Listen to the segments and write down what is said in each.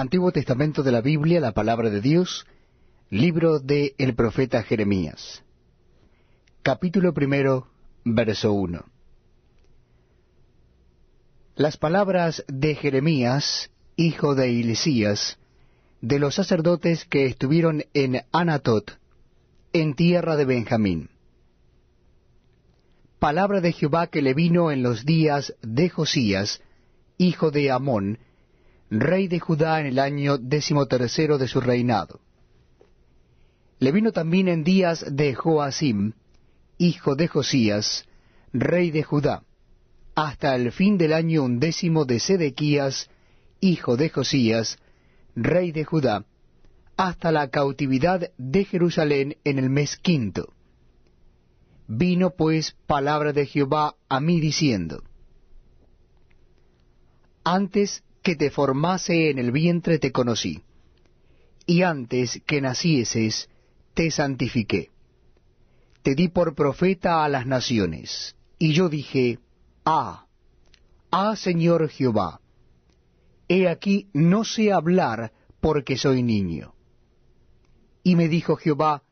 Antiguo Testamento de la Biblia, la palabra de Dios, libro de el profeta Jeremías. Capítulo primero, verso 1. Las palabras de Jeremías, hijo de Ilisías, de los sacerdotes que estuvieron en Anatot, en tierra de Benjamín. Palabra de Jehová que le vino en los días de Josías, hijo de Amón, rey de Judá en el año decimotercero de su reinado. Le vino también en días de Joacim, hijo de Josías, rey de Judá, hasta el fin del año undécimo de Sedequías, hijo de Josías, rey de Judá, hasta la cautividad de Jerusalén en el mes quinto. Vino pues palabra de Jehová a mí diciendo, Antes que te formase en el vientre te conocí, y antes que nacieses te santifiqué. Te di por profeta a las naciones, y yo dije, Ah, ah Señor Jehová, he aquí no sé hablar porque soy niño. Y me dijo Jehová,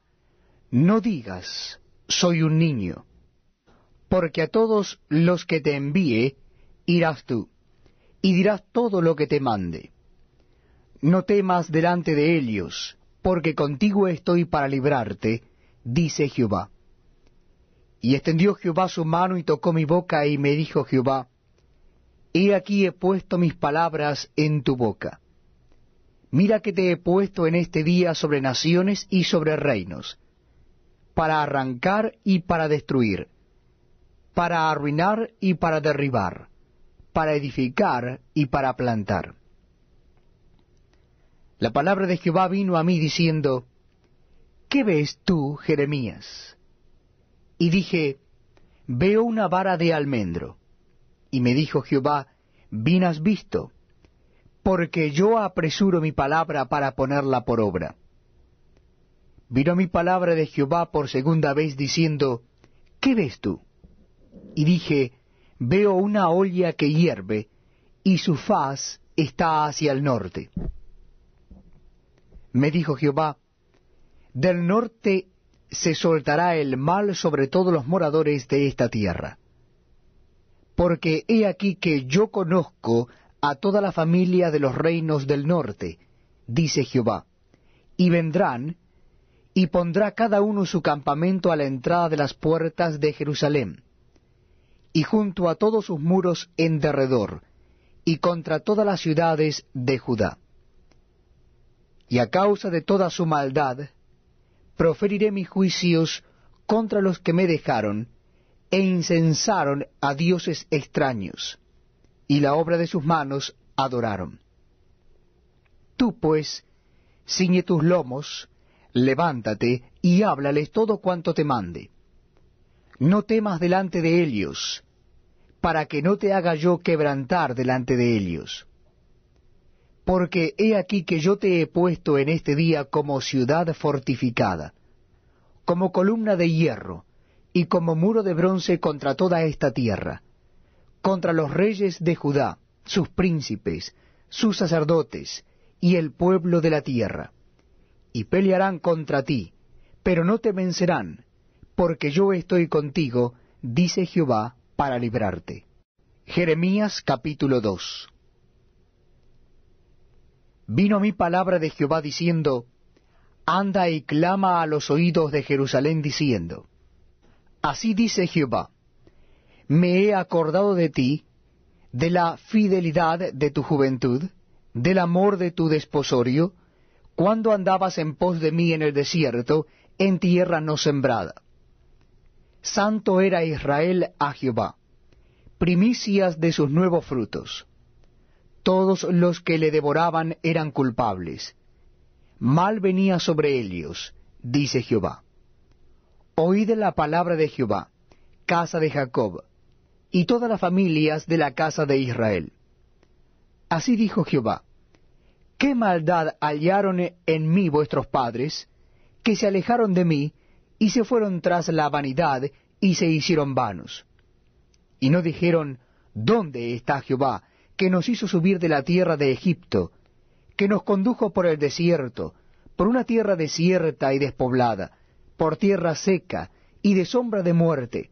no digas, soy un niño, porque a todos los que te envíe irás tú y dirás todo lo que te mande. No temas delante de ellos, porque contigo estoy para librarte, dice Jehová. Y extendió Jehová su mano y tocó mi boca, y me dijo Jehová, He aquí he puesto mis palabras en tu boca. Mira que te he puesto en este día sobre naciones y sobre reinos, para arrancar y para destruir, para arruinar y para derribar para edificar y para plantar. La palabra de Jehová vino a mí diciendo, ¿Qué ves tú, Jeremías? Y dije, Veo una vara de almendro. Y me dijo Jehová, Bien has visto, porque yo apresuro mi palabra para ponerla por obra. Vino mi palabra de Jehová por segunda vez diciendo, ¿Qué ves tú? Y dije, veo una olla que hierve, y su faz está hacia el norte. Me dijo Jehová, del norte se soltará el mal sobre todos los moradores de esta tierra. Porque he aquí que yo conozco a toda la familia de los reinos del norte, dice Jehová, y vendrán, y pondrá cada uno su campamento a la entrada de las puertas de Jerusalén y junto a todos sus muros en derredor, y contra todas las ciudades de Judá. Y a causa de toda su maldad, proferiré mis juicios contra los que me dejaron, e incensaron a dioses extraños, y la obra de sus manos adoraron. Tú, pues, ciñe tus lomos, levántate, y háblales todo cuanto te mande no temas delante de ellos, para que no te haga yo quebrantar delante de ellos. Porque he aquí que yo te he puesto en este día como ciudad fortificada, como columna de hierro, y como muro de bronce contra toda esta tierra, contra los reyes de Judá, sus príncipes, sus sacerdotes, y el pueblo de la tierra. Y pelearán contra ti, pero no te vencerán, porque yo estoy contigo, dice Jehová, para librarte. Jeremías capítulo 2 Vino mi palabra de Jehová diciendo, Anda y clama a los oídos de Jerusalén diciendo, Así dice Jehová, me he acordado de ti, de la fidelidad de tu juventud, del amor de tu desposorio, cuando andabas en pos de mí en el desierto, en tierra no sembrada Santo era Israel a Jehová, primicias de sus nuevos frutos. Todos los que le devoraban eran culpables. Mal venía sobre ellos, dice Jehová. Oíd la palabra de Jehová, casa de Jacob, y todas las familias de la casa de Israel. Así dijo Jehová, ¿qué maldad hallaron en mí vuestros padres, que se alejaron de mí, y se fueron tras la vanidad y se hicieron vanos. Y no dijeron, ¿dónde está Jehová, que nos hizo subir de la tierra de Egipto, que nos condujo por el desierto, por una tierra desierta y despoblada, por tierra seca y de sombra de muerte,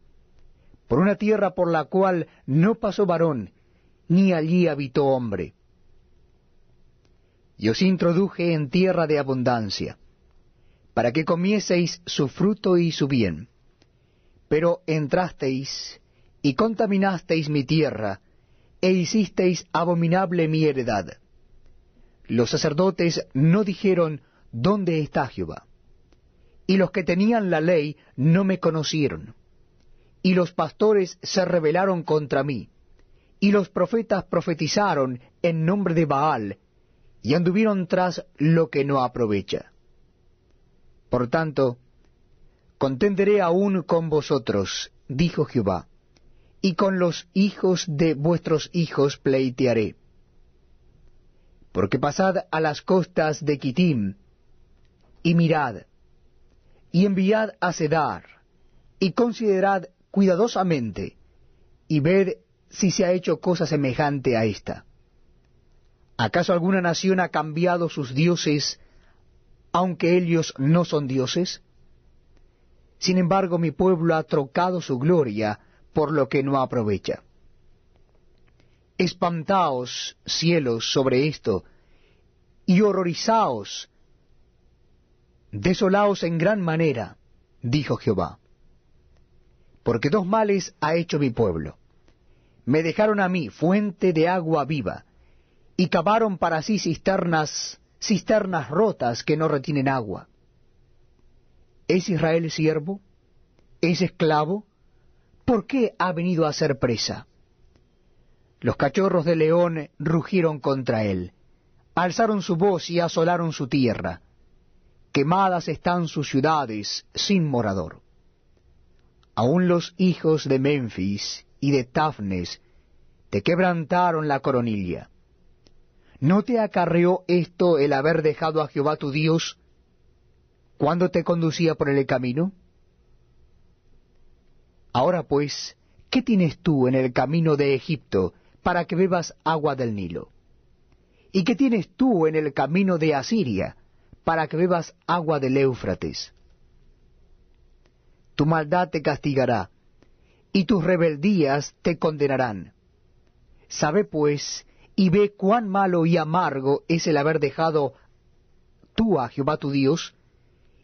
por una tierra por la cual no pasó varón, ni allí habitó hombre. Y os introduje en tierra de abundancia, para que comieseis su fruto y su bien. Pero entrasteis y contaminasteis mi tierra, e hicisteis abominable mi heredad. Los sacerdotes no dijeron, ¿Dónde está Jehová? Y los que tenían la ley no me conocieron. Y los pastores se rebelaron contra mí. Y los profetas profetizaron en nombre de Baal, y anduvieron tras lo que no aprovecha. Por tanto, contenderé aún con vosotros, dijo Jehová, y con los hijos de vuestros hijos pleitearé. Porque pasad a las costas de Kitim, y mirad, y enviad a Cedar, y considerad cuidadosamente, y ved si se ha hecho cosa semejante a esta. ¿Acaso alguna nación ha cambiado sus dioses, aunque ellos no son dioses? Sin embargo, mi pueblo ha trocado su gloria por lo que no aprovecha. Espantaos, cielos, sobre esto, y horrorizaos, desolaos en gran manera, dijo Jehová. Porque dos males ha hecho mi pueblo. Me dejaron a mí fuente de agua viva, y cavaron para sí cisternas, cisternas rotas que no retienen agua. ¿Es Israel siervo? ¿Es esclavo? ¿Por qué ha venido a ser presa? Los cachorros de león rugieron contra él, alzaron su voz y asolaron su tierra. Quemadas están sus ciudades sin morador. Aún los hijos de Memphis y de Tafnes te quebrantaron la coronilla ¿No te acarreó esto el haber dejado a Jehová tu Dios cuando te conducía por el camino? Ahora pues, ¿qué tienes tú en el camino de Egipto para que bebas agua del Nilo? ¿Y qué tienes tú en el camino de Asiria para que bebas agua del Éufrates? Tu maldad te castigará, y tus rebeldías te condenarán. Sabe pues y ve cuán malo y amargo es el haber dejado tú a Jehová tu Dios,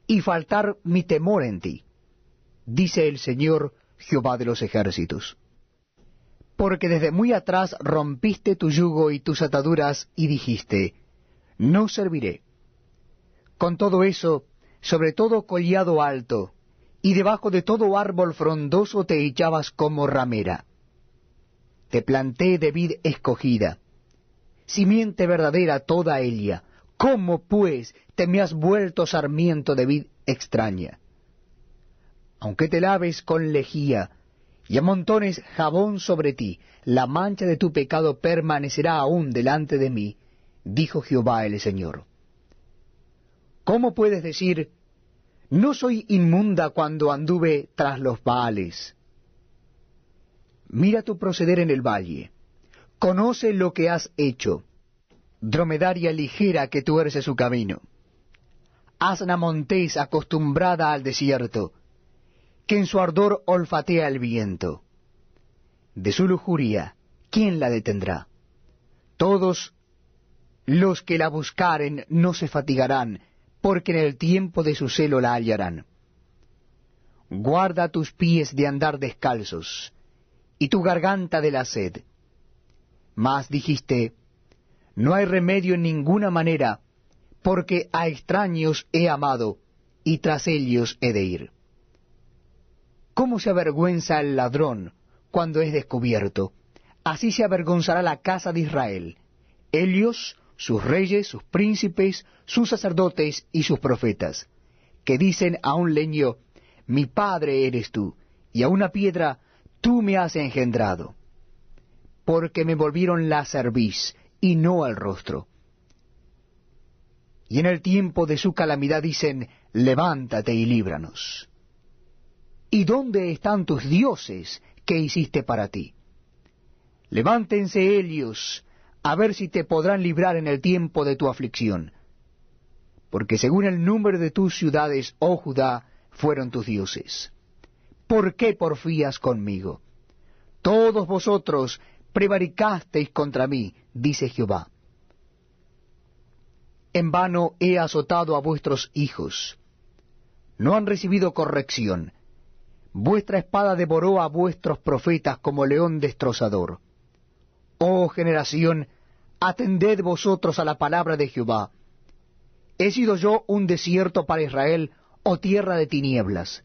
y faltar mi temor en ti, dice el Señor Jehová de los ejércitos. Porque desde muy atrás rompiste tu yugo y tus ataduras, y dijiste, no serviré. Con todo eso, sobre todo collado alto, y debajo de todo árbol frondoso te echabas como ramera. Te planté de vid escogida, simiente verdadera toda ella. ¿Cómo, pues, te me has vuelto sarmiento de vid extraña? Aunque te laves con lejía y amontones jabón sobre ti, la mancha de tu pecado permanecerá aún delante de mí, dijo Jehová el Señor. ¿Cómo puedes decir, no soy inmunda cuando anduve tras los Baales? Mira tu proceder en el valle conoce lo que has hecho, dromedaria ligera que tuerce su camino, asna montés acostumbrada al desierto, que en su ardor olfatea el viento. De su lujuria, ¿quién la detendrá? Todos los que la buscaren no se fatigarán, porque en el tiempo de su celo la hallarán. Guarda tus pies de andar descalzos, y tu garganta de la sed mas dijiste, no hay remedio en ninguna manera, porque a extraños he amado, y tras ellos he de ir. ¿Cómo se avergüenza el ladrón cuando es descubierto? Así se avergonzará la casa de Israel, ellos, sus reyes, sus príncipes, sus sacerdotes y sus profetas, que dicen a un leño, mi padre eres tú, y a una piedra, tú me has engendrado porque me volvieron la cerviz y no al rostro. Y en el tiempo de su calamidad dicen, levántate y líbranos. ¿Y dónde están tus dioses que hiciste para ti? Levántense ellos, a ver si te podrán librar en el tiempo de tu aflicción. Porque según el número de tus ciudades, oh Judá, fueron tus dioses. ¿Por qué porfías conmigo? Todos vosotros prevaricasteis contra mí, dice Jehová. En vano he azotado a vuestros hijos. No han recibido corrección. Vuestra espada devoró a vuestros profetas como león destrozador. Oh generación, atended vosotros a la palabra de Jehová. ¿He sido yo un desierto para Israel o tierra de tinieblas?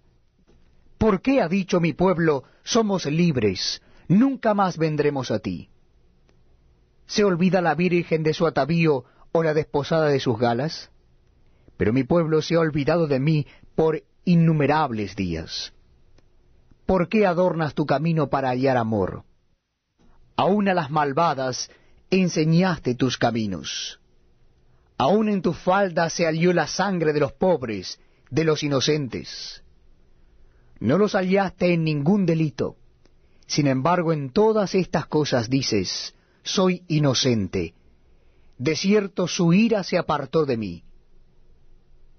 ¿Por qué ha dicho mi pueblo, somos libres, nunca más vendremos a ti? ¿Se olvida la virgen de su atavío o la desposada de sus galas? Pero mi pueblo se ha olvidado de mí por innumerables días. ¿Por qué adornas tu camino para hallar amor? Aún a las malvadas enseñaste tus caminos. Aún en tus faldas se halló la sangre de los pobres, de los inocentes. No los hallaste en ningún delito. Sin embargo, en todas estas cosas dices, soy inocente. De cierto su ira se apartó de mí.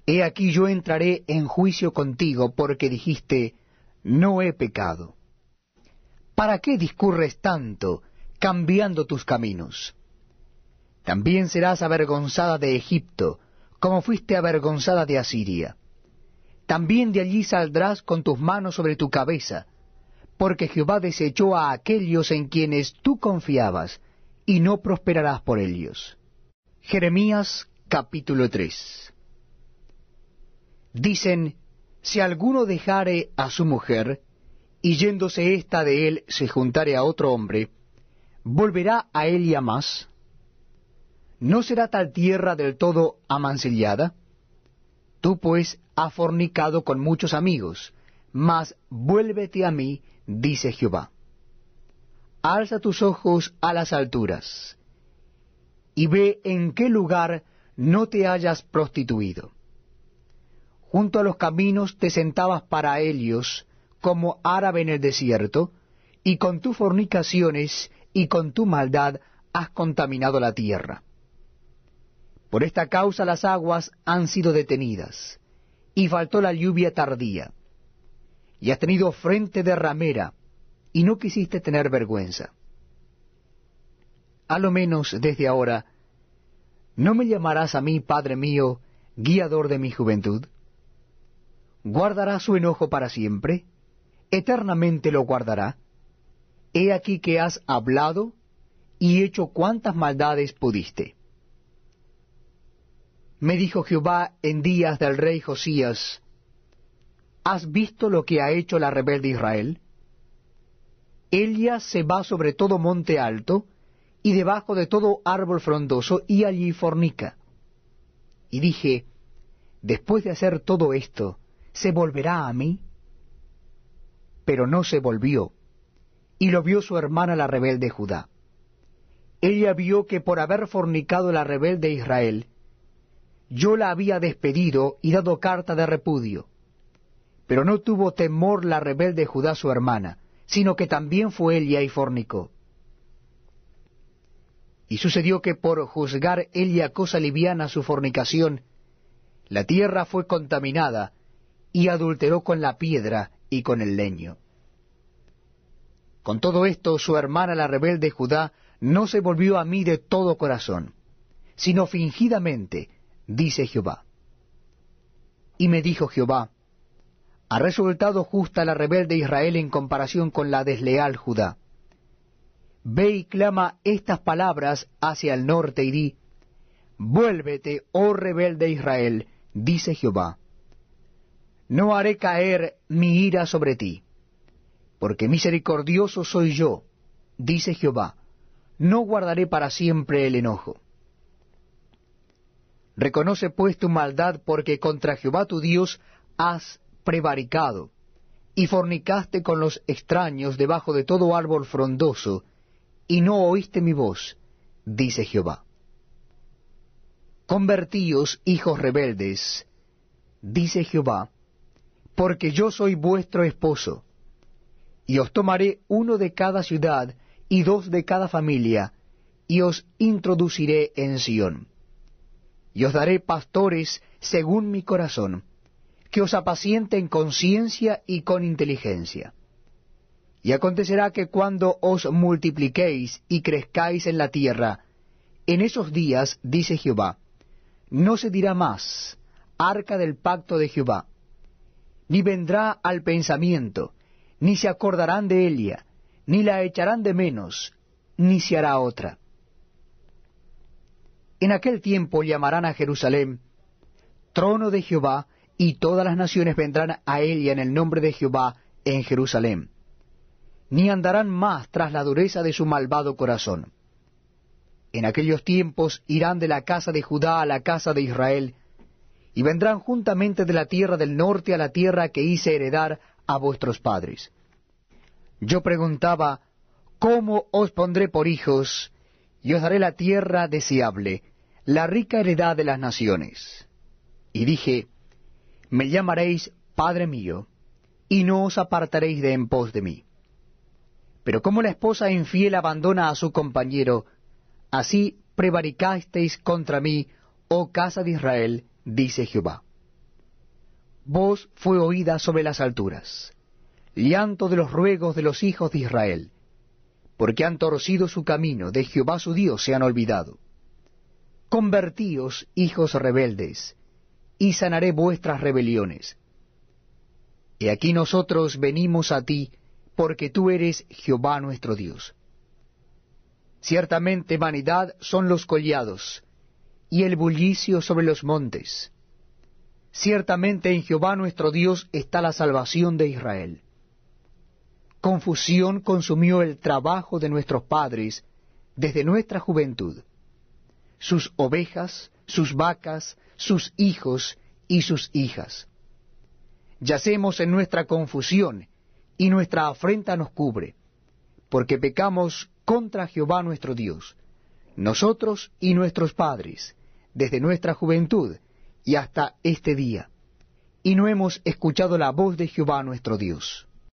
He aquí yo entraré en juicio contigo, porque dijiste, no he pecado. ¿Para qué discurres tanto, cambiando tus caminos. También serás avergonzada de Egipto, como fuiste avergonzada de Asiria. También de allí saldrás con tus manos sobre tu cabeza, porque Jehová desechó a aquellos en quienes tú confiabas, y no prosperarás por ellos. Jeremías capítulo 3 Dicen, si alguno dejare a su mujer, y yéndose ésta de él se juntare a otro hombre, ¿volverá a Elia más? ¿No será tal tierra del todo amancillada? Tú pues has fornicado con muchos amigos, mas vuélvete a mí, dice Jehová. Alza tus ojos a las alturas, y ve en qué lugar no te hayas prostituido. Junto a los caminos te sentabas para ellos, como árabe en el desierto, y con tus fornicaciones y con tu maldad has contaminado la tierra. Por esta causa las aguas han sido detenidas, y faltó la lluvia tardía, y has tenido frente de ramera, y no quisiste tener vergüenza. A lo menos desde ahora, ¿no me llamarás a mí, Padre mío, guiador de mi juventud? ¿Guardará su enojo para siempre? ¿Eternamente lo guardará? He aquí que has hablado y hecho cuantas maldades pudiste. Me dijo Jehová en días del rey Josías, ¿has visto lo que ha hecho la rebelde Israel? Ella se va sobre todo monte alto, y debajo de todo árbol frondoso, y allí fornica. Y dije, después de hacer todo esto, ¿se volverá a mí? Pero no se volvió y lo vio su hermana la rebelde Judá. Ella vio que por haber fornicado la rebelde Israel, yo la había despedido y dado carta de repudio. Pero no tuvo temor la rebelde Judá su hermana, sino que también fue ella y fornicó. Y sucedió que por juzgar ella cosa liviana su fornicación, la tierra fue contaminada y adulteró con la piedra y con el leño. Con todo esto, su hermana la rebelde Judá no se volvió a mí de todo corazón, sino fingidamente, dice Jehová. Y me dijo Jehová, ha resultado justa la rebelde Israel en comparación con la desleal Judá. Ve y clama estas palabras hacia el norte y di, Vuélvete, oh rebelde Israel, dice Jehová. No haré caer mi ira sobre ti porque misericordioso soy yo, dice Jehová, no guardaré para siempre el enojo. Reconoce pues tu maldad, porque contra Jehová tu Dios has prevaricado, y fornicaste con los extraños debajo de todo árbol frondoso, y no oíste mi voz, dice Jehová. Convertíos, hijos rebeldes, dice Jehová, porque yo soy vuestro esposo y os tomaré uno de cada ciudad y dos de cada familia, y os introduciré en Sión. Y os daré pastores según mi corazón, que os apacienten con ciencia y con inteligencia. Y acontecerá que cuando os multipliquéis y crezcáis en la tierra, en esos días, dice Jehová, no se dirá más, arca del pacto de Jehová, ni vendrá al pensamiento, ni se acordarán de ella, ni la echarán de menos, ni se hará otra. En aquel tiempo llamarán a Jerusalén trono de Jehová, y todas las naciones vendrán a ella en el nombre de Jehová en Jerusalén. Ni andarán más tras la dureza de su malvado corazón. En aquellos tiempos irán de la casa de Judá a la casa de Israel, y vendrán juntamente de la tierra del norte a la tierra que hice heredar a vuestros padres. Yo preguntaba, ¿cómo os pondré por hijos, y os daré la tierra deseable, la rica heredad de las naciones? Y dije, me llamaréis Padre mío, y no os apartaréis de en pos de mí. Pero como la esposa infiel abandona a su compañero, así prevaricasteis contra mí, oh casa de Israel, dice Jehová. Voz fue oída sobre las alturas, llanto de los ruegos de los hijos de Israel, porque han torcido su camino, de Jehová su Dios se han olvidado. Convertíos, hijos rebeldes, y sanaré vuestras rebeliones. Y aquí nosotros venimos a ti, porque tú eres Jehová nuestro Dios. Ciertamente vanidad son los collados, y el bullicio sobre los montes. Ciertamente en Jehová nuestro Dios está la salvación de Israel. Confusión consumió el trabajo de nuestros padres desde nuestra juventud. Sus ovejas, sus vacas, sus hijos y sus hijas. Yacemos en nuestra confusión, y nuestra afrenta nos cubre, porque pecamos contra Jehová nuestro Dios, nosotros y nuestros padres, desde nuestra juventud y hasta este día, y no hemos escuchado la voz de Jehová nuestro Dios.